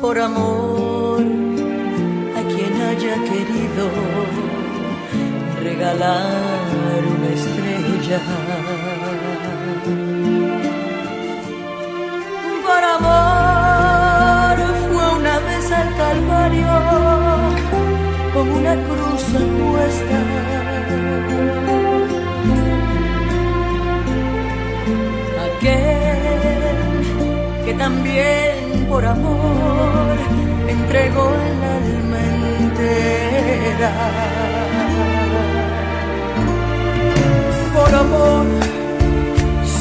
Por amor a quien haya querido regalar una estrella. Por amor fue una vez al Calvario con una cruz puesta. También por amor entregó el alma entera. Por amor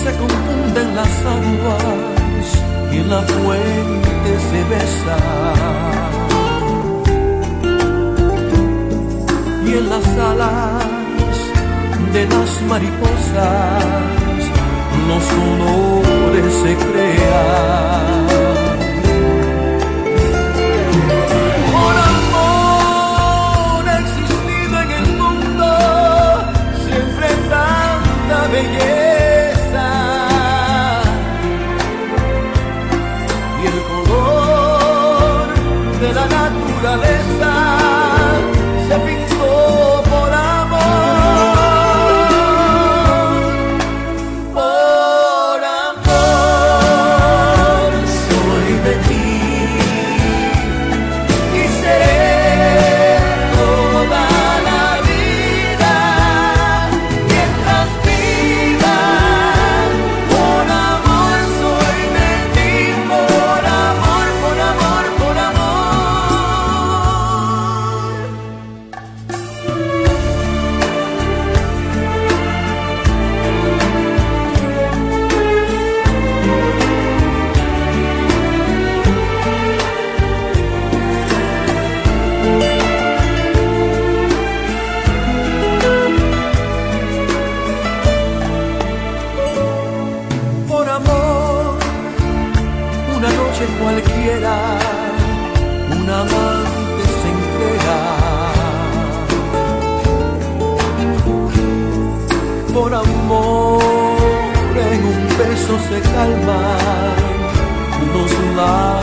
se confunden las aguas y en la fuente se besan. y en las alas de las mariposas los colores se crean. Por amor existido en el mundo siempre tanta belleza se calman los labios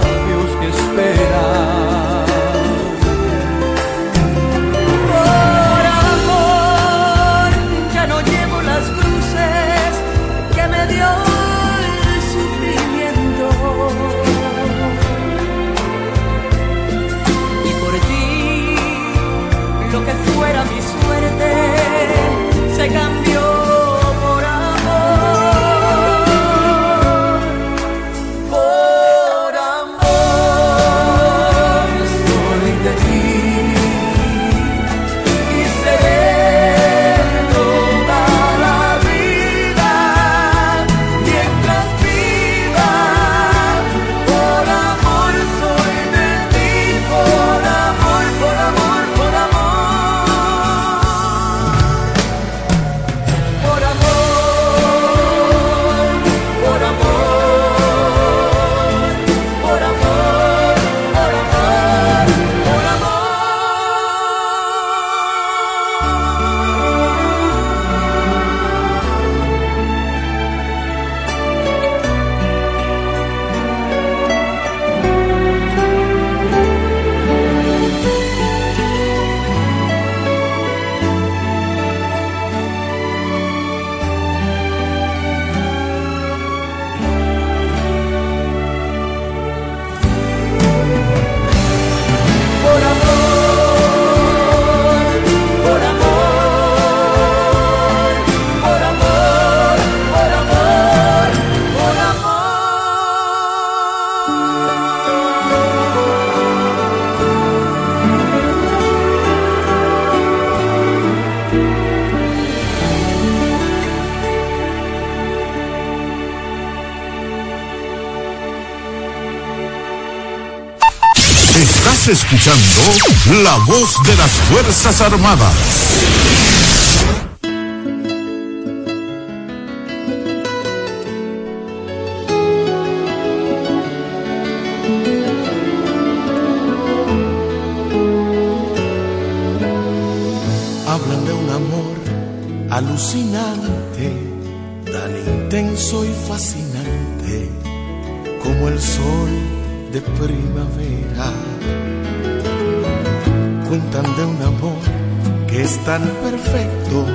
Escuchando La Voz de las Fuerzas Armadas. Tan perfecto,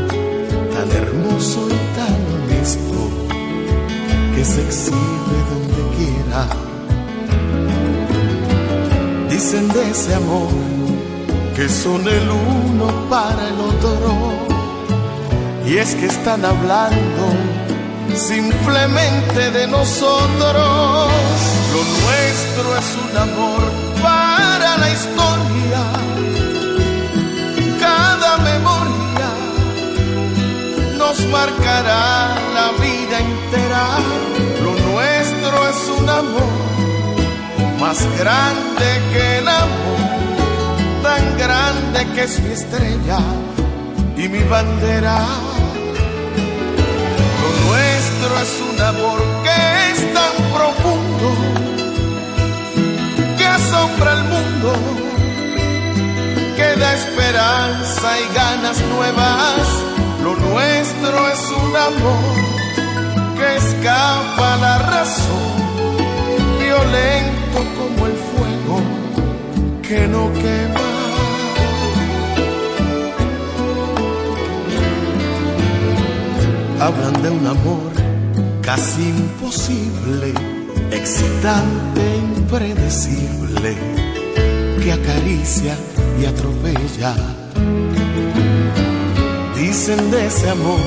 tan hermoso y tan honesto, que se exhibe donde quiera. Dicen de ese amor que son el uno para el otro y es que están hablando simplemente de nosotros. Lo nuestro es un amor para la historia. Cada memoria nos marcará la vida entera. Lo nuestro es un amor más grande que el amor, tan grande que es mi estrella y mi bandera es un amor que es tan profundo que asombra al mundo, que da esperanza y ganas nuevas. Lo nuestro es un amor que escapa a la razón, violento como el fuego que no quema. hablan de un amor casi imposible, excitante, impredecible, que acaricia y atropella. Dicen de ese amor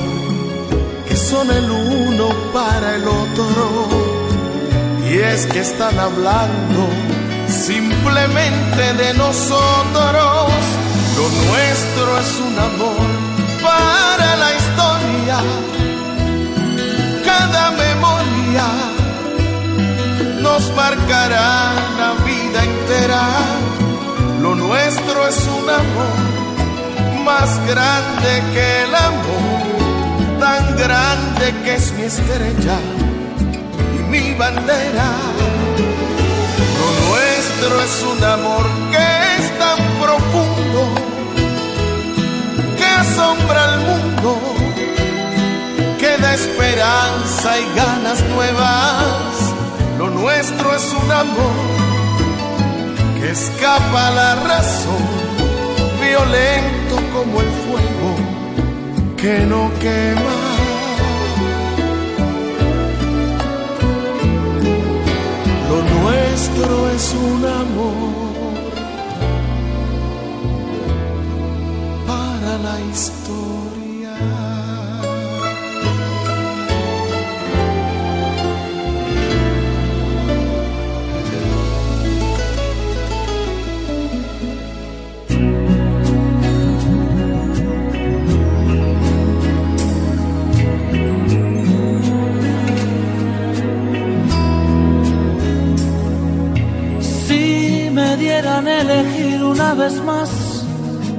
que son el uno para el otro, y es que están hablando simplemente de nosotros. Lo nuestro es un amor para la historia cada memoria nos marcará la vida entera. Lo nuestro es un amor más grande que el amor, tan grande que es mi estrella y mi bandera. Lo nuestro es un amor que es tan profundo que asombra al mundo da esperanza y ganas nuevas. Lo nuestro es un amor que escapa la razón, violento como el fuego que no quema. Lo nuestro es un amor para la historia.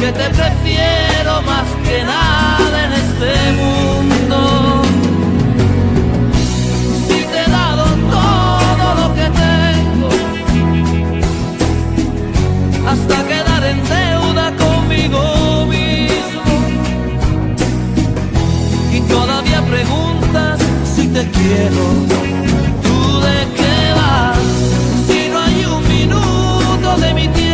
que te prefiero más que nada en este mundo. Si te he dado todo lo que tengo, hasta quedar en deuda conmigo mismo. Y todavía preguntas si te quiero. ¿Tú de qué vas? Si no hay un minuto de mi tiempo.